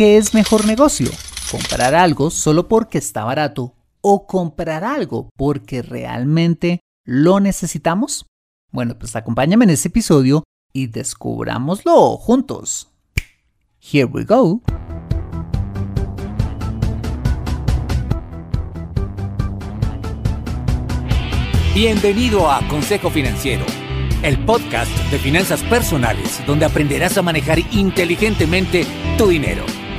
¿qué es mejor negocio? ¿Comprar algo solo porque está barato o comprar algo porque realmente lo necesitamos? Bueno, pues acompáñame en este episodio y descubrámoslo juntos. Here we go. Bienvenido a Consejo Financiero, el podcast de finanzas personales donde aprenderás a manejar inteligentemente tu dinero,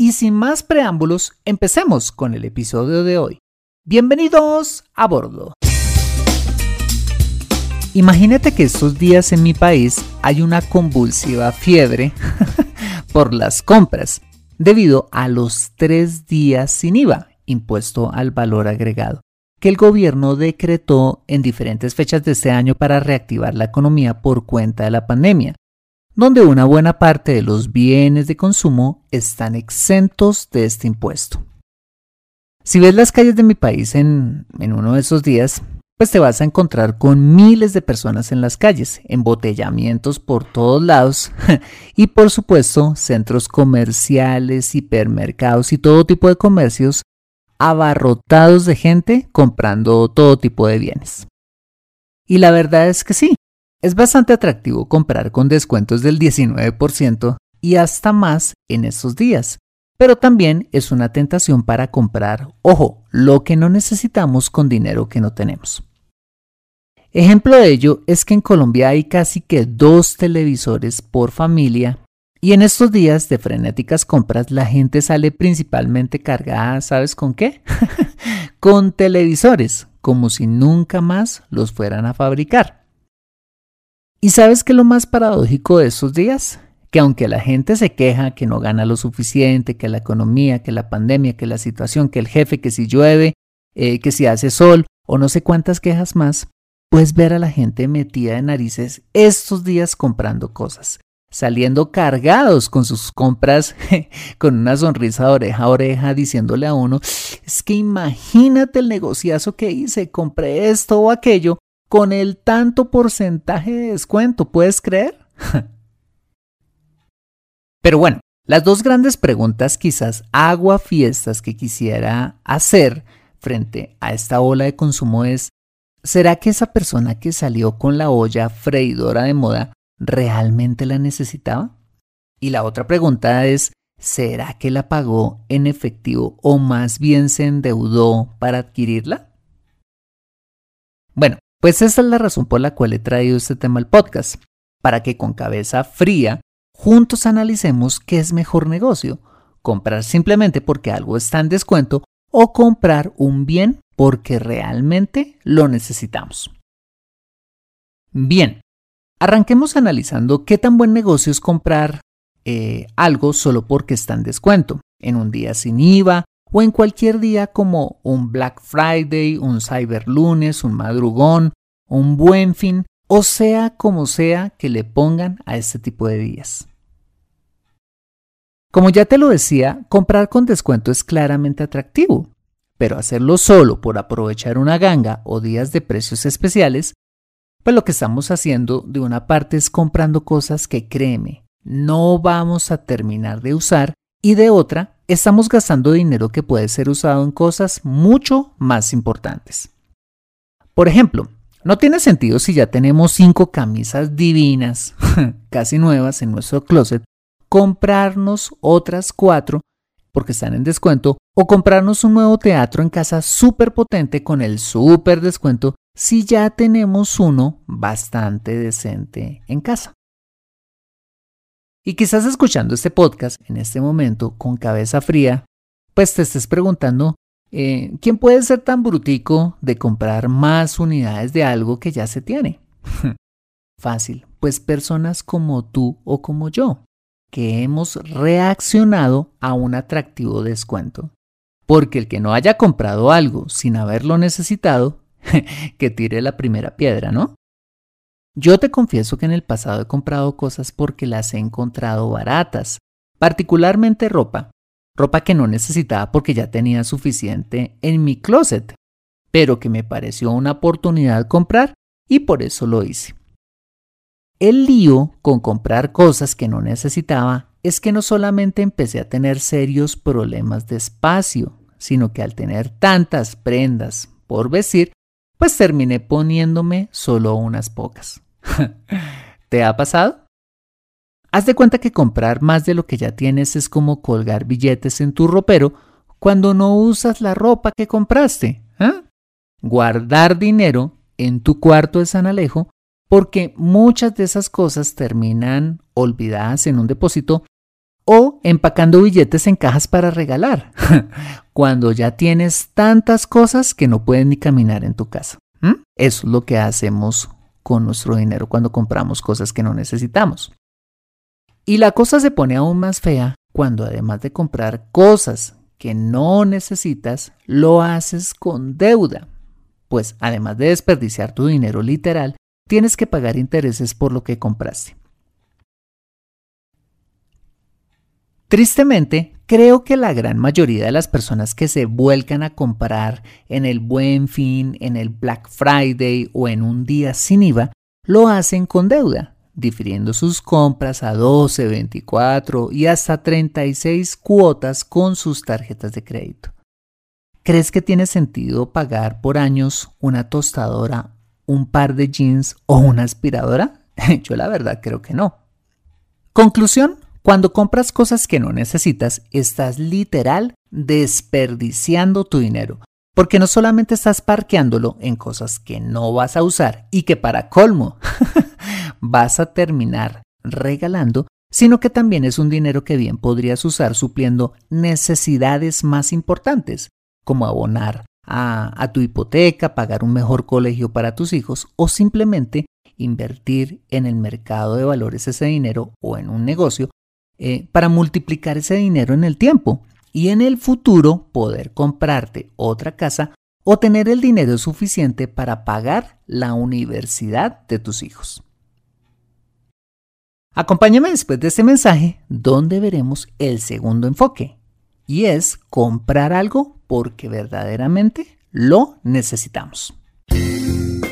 y sin más preámbulos, empecemos con el episodio de hoy. Bienvenidos a bordo. Imagínate que estos días en mi país hay una convulsiva fiebre por las compras debido a los tres días sin IVA, impuesto al valor agregado que el gobierno decretó en diferentes fechas de este año para reactivar la economía por cuenta de la pandemia, donde una buena parte de los bienes de consumo están exentos de este impuesto. Si ves las calles de mi país en, uno de esos días, pues te vas a encontrar con miles de personas en las calles, embotellamientos por todos lados y por supuesto centros comerciales, hipermercados y todo tipo de comercios abarrotados de gente comprando todo tipo de bienes. Y la verdad es que sí, es bastante atractivo comprar con descuentos del 19% y hasta más en estos días, pero también es una tentación para comprar, ojo, lo que no necesitamos con dinero que no tenemos. Ejemplo de ello es que en Colombia hay casi que dos televisores por familia y en estos días de frenéticas compras la gente sale principalmente cargada, ¿sabes con qué? con televisores, como si nunca más los fueran a fabricar. ¿Y sabes qué es lo más paradójico de estos días? Que aunque la gente se queja que no gana lo suficiente, que la economía, que la pandemia, que la situación, que el jefe, que si llueve, eh, que si hace sol o no sé cuántas quejas más, puedes ver a la gente metida de narices estos días comprando cosas saliendo cargados con sus compras, con una sonrisa de oreja a oreja, diciéndole a uno, es que imagínate el negociazo que hice, compré esto o aquello con el tanto porcentaje de descuento, ¿puedes creer? Pero bueno, las dos grandes preguntas quizás agua fiestas que quisiera hacer frente a esta ola de consumo es, ¿será que esa persona que salió con la olla freidora de moda realmente la necesitaba? Y la otra pregunta es, ¿será que la pagó en efectivo o más bien se endeudó para adquirirla? Bueno, pues esa es la razón por la cual he traído este tema al podcast, para que con cabeza fría juntos analicemos qué es mejor negocio, comprar simplemente porque algo está en descuento o comprar un bien porque realmente lo necesitamos. Bien, Arranquemos analizando qué tan buen negocio es comprar eh, algo solo porque está en descuento, en un día sin IVA o en cualquier día como un Black Friday, un Cyber Lunes, un madrugón, un buen fin, o sea como sea que le pongan a este tipo de días. Como ya te lo decía, comprar con descuento es claramente atractivo, pero hacerlo solo por aprovechar una ganga o días de precios especiales, pues lo que estamos haciendo de una parte es comprando cosas que créeme, no vamos a terminar de usar y de otra estamos gastando dinero que puede ser usado en cosas mucho más importantes. Por ejemplo, no tiene sentido si ya tenemos cinco camisas divinas, casi nuevas en nuestro closet, comprarnos otras cuatro porque están en descuento o comprarnos un nuevo teatro en casa súper potente con el súper descuento si ya tenemos uno bastante decente en casa. Y quizás escuchando este podcast en este momento con cabeza fría, pues te estés preguntando, eh, ¿quién puede ser tan brutico de comprar más unidades de algo que ya se tiene? Fácil, pues personas como tú o como yo, que hemos reaccionado a un atractivo descuento. Porque el que no haya comprado algo sin haberlo necesitado, que tire la primera piedra, ¿no? Yo te confieso que en el pasado he comprado cosas porque las he encontrado baratas, particularmente ropa, ropa que no necesitaba porque ya tenía suficiente en mi closet, pero que me pareció una oportunidad comprar y por eso lo hice. El lío con comprar cosas que no necesitaba es que no solamente empecé a tener serios problemas de espacio, sino que al tener tantas prendas por vestir, pues terminé poniéndome solo unas pocas. ¿Te ha pasado? Haz de cuenta que comprar más de lo que ya tienes es como colgar billetes en tu ropero cuando no usas la ropa que compraste. ¿eh? Guardar dinero en tu cuarto de San Alejo porque muchas de esas cosas terminan olvidadas en un depósito o empacando billetes en cajas para regalar, cuando ya tienes tantas cosas que no pueden ni caminar en tu casa. Eso es lo que hacemos con nuestro dinero cuando compramos cosas que no necesitamos. Y la cosa se pone aún más fea cuando además de comprar cosas que no necesitas, lo haces con deuda. Pues además de desperdiciar tu dinero literal, tienes que pagar intereses por lo que compraste. Tristemente, creo que la gran mayoría de las personas que se vuelcan a comprar en el buen fin, en el Black Friday o en un día sin IVA, lo hacen con deuda, difiriendo sus compras a 12, 24 y hasta 36 cuotas con sus tarjetas de crédito. ¿Crees que tiene sentido pagar por años una tostadora, un par de jeans o una aspiradora? Yo la verdad creo que no. Conclusión, cuando compras cosas que no necesitas, estás literal desperdiciando tu dinero. Porque no solamente estás parqueándolo en cosas que no vas a usar y que para colmo vas a terminar regalando, sino que también es un dinero que bien podrías usar supliendo necesidades más importantes, como abonar a, tu hipoteca, pagar un mejor colegio para tus hijos o simplemente invertir en el mercado de valores ese dinero o en un negocio eh, para multiplicar ese dinero en el tiempo y en el futuro poder comprarte otra casa o tener el dinero suficiente para pagar la universidad de tus hijos. Acompáñame después de este mensaje donde veremos el segundo enfoque y es comprar algo porque verdaderamente lo necesitamos.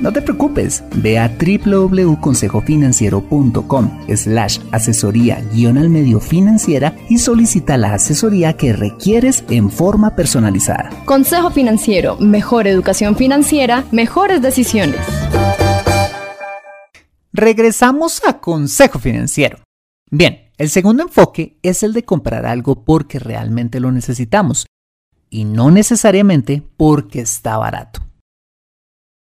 no te preocupes, ve a www.consejofinanciero.com slash asesoría guion al medio financiera y solicita la asesoría que requieres en forma personalizada. Consejo Financiero, mejor educación financiera, mejores decisiones. Regresamos a Consejo Financiero. Bien, El segundo enfoque es el de comprar algo porque realmente lo necesitamos y no necesariamente porque está barato.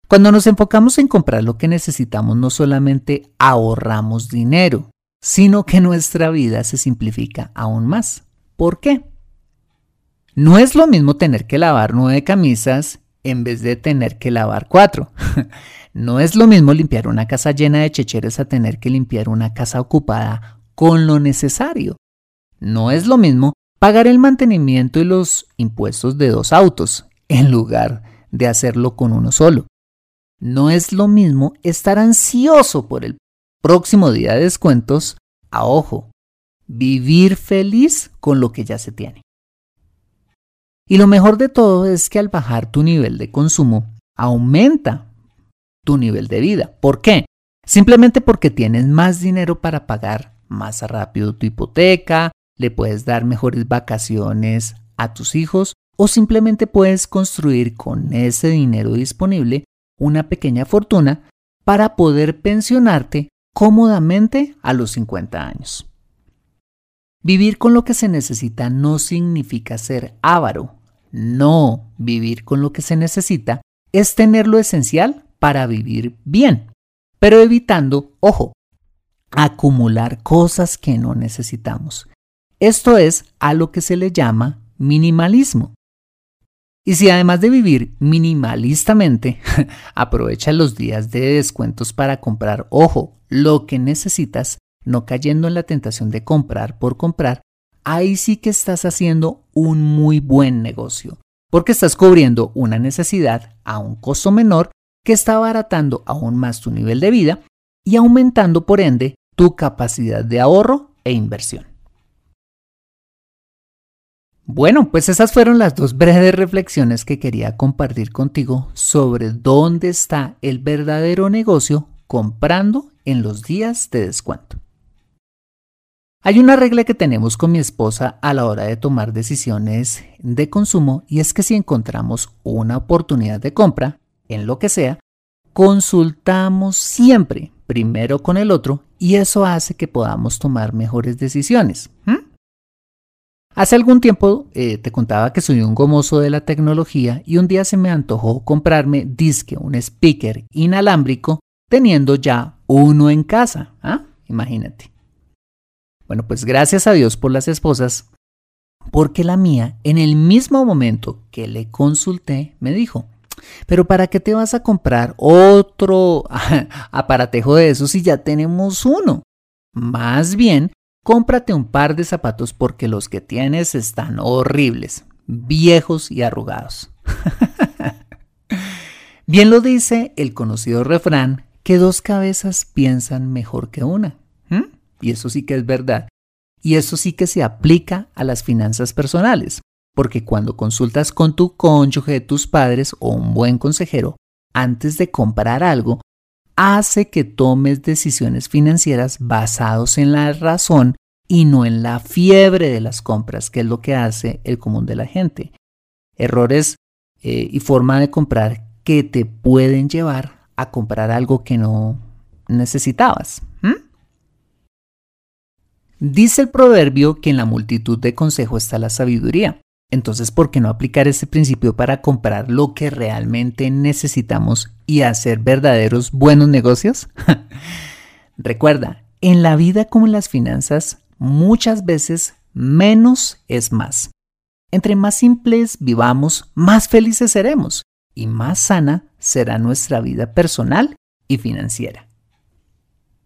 Cuando nos enfocamos en comprar lo que necesitamos, no solamente ahorramos dinero, sino que nuestra vida se simplifica aún más. ¿Por qué? No es lo mismo tener que lavar nueve camisas en vez de tener que lavar cuatro. no es lo mismo limpiar una casa llena de checheres a tener que limpiar una casa ocupada con lo necesario. No es lo mismo pagar el mantenimiento y los impuestos de dos autos en lugar de hacerlo con uno solo. No es lo mismo estar ansioso por el próximo día de descuentos a ojo, vivir feliz con lo que ya se tiene. Y lo mejor de todo es que al bajar tu nivel de consumo, aumenta tu nivel de vida. ¿Por qué? Simplemente porque tienes más dinero para pagar más rápido tu hipoteca, le puedes dar mejores vacaciones a tus hijos o simplemente puedes construir con ese dinero disponible una pequeña fortuna para poder pensionarte cómodamente a los 50 años. Vivir con lo que se necesita no significa ser avaro. No, vivir con lo que se necesita es tener lo esencial para vivir bien, pero evitando, ojo, acumular cosas que no necesitamos. Esto es a lo que se le llama minimalismo. Y si además de vivir minimalistamente, aprovechas los días de descuentos para comprar, ojo, lo que necesitas, no cayendo en la tentación de comprar por comprar, ahí sí que estás haciendo un muy buen negocio, porque estás cubriendo una necesidad a un costo menor que está abaratando aún más tu nivel de vida y aumentando por ende tu capacidad de ahorro e inversión. Bueno, pues esas fueron las dos breves reflexiones que quería compartir contigo sobre dónde está el verdadero negocio comprando en los días de descuento. Hay una regla que tenemos con mi esposa a la hora de tomar decisiones de consumo y es que si encontramos una oportunidad de compra, en lo que sea, consultamos siempre primero con el otro y eso hace que podamos tomar mejores decisiones. Hace algún tiempo eh, te contaba que soy un gomoso de la tecnología y un día se me antojó comprarme disque, un speaker inalámbrico, teniendo ya uno en casa. ¿ah? Imagínate. Bueno, pues gracias a Dios por las esposas, porque la mía, en el mismo momento que le consulté, me dijo, pero ¿para qué te vas a comprar otro aparatejo de esos si ya tenemos uno? Más bien, cómprate un par de zapatos porque los que tienes están horribles, viejos y arrugados. bien lo dice el conocido refrán que dos cabezas piensan mejor que una. Y eso sí que es verdad. Y eso sí que se aplica a las finanzas personales porque cuando consultas con tu cónyuge, tus padres o un buen consejero antes de comprar algo, hace que tomes decisiones financieras basados en la razón y no en la fiebre de las compras, que es lo que hace el común de la gente. Errores eh, y forma de comprar que te pueden llevar a comprar algo que no necesitabas. Dice el proverbio que en la multitud de consejos está la sabiduría. Entonces, ¿por qué no aplicar este principio para comprar lo que realmente necesitamos y hacer verdaderos buenos negocios? Recuerda, en la vida como en las finanzas, muchas veces menos es más. Entre más simples vivamos, más felices seremos y más sana será nuestra vida personal y financiera.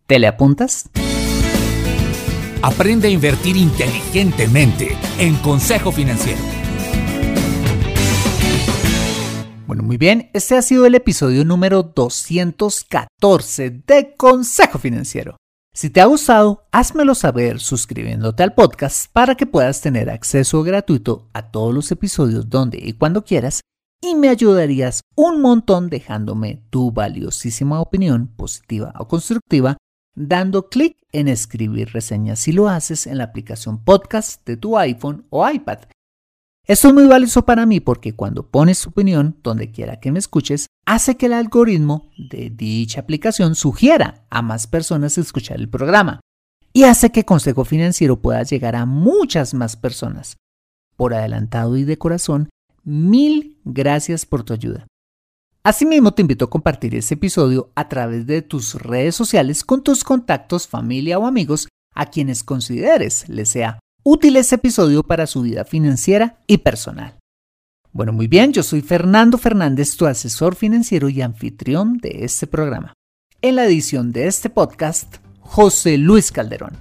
¿Te le apuntas? Aprende a invertir inteligentemente en Consejo Financiero. Bueno, muy bien, este ha sido el episodio número 214 de Consejo Financiero. Si te ha gustado, házmelo saber suscribiéndote al podcast para que puedas tener acceso gratuito a todos los episodios donde y cuando quieras y me ayudarías un montón dejándome tu valiosísima opinión positiva o constructiva dando clic en escribir reseñas si lo haces en la aplicación podcast de tu iPhone o iPad. Esto es muy valioso para mí porque cuando pones tu opinión donde quiera que me escuches, hace que el algoritmo de dicha aplicación sugiera a más personas escuchar el programa. y hace que Consejo Financiero pueda llegar a muchas más personas. Por adelantado y de corazón, mil gracias por tu ayuda. Asimismo, te invito a compartir este episodio a través de tus redes sociales con tus contactos, familia o amigos a quienes consideres les sea útil este episodio para su vida financiera y personal. Bueno, muy bien, yo soy Fernando Fernández, tu asesor financiero y anfitrión de este programa. En la edición de este podcast, José Luis Calderón.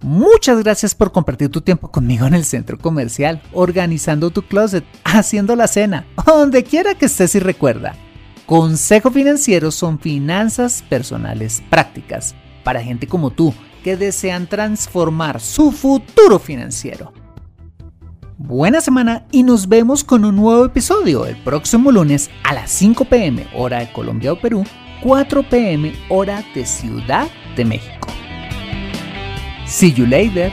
Muchas gracias por compartir tu tiempo conmigo en el centro comercial, organizando tu closet, haciendo la cena, donde quiera que estés y recuerda. Consejo Financiero son finanzas personales prácticas para gente como tú que desean transformar su futuro financiero. Buena semana y nos vemos con un nuevo episodio el próximo lunes a las 5 pm hora de Colombia o Perú, 4 pm hora de Ciudad de México. See you later.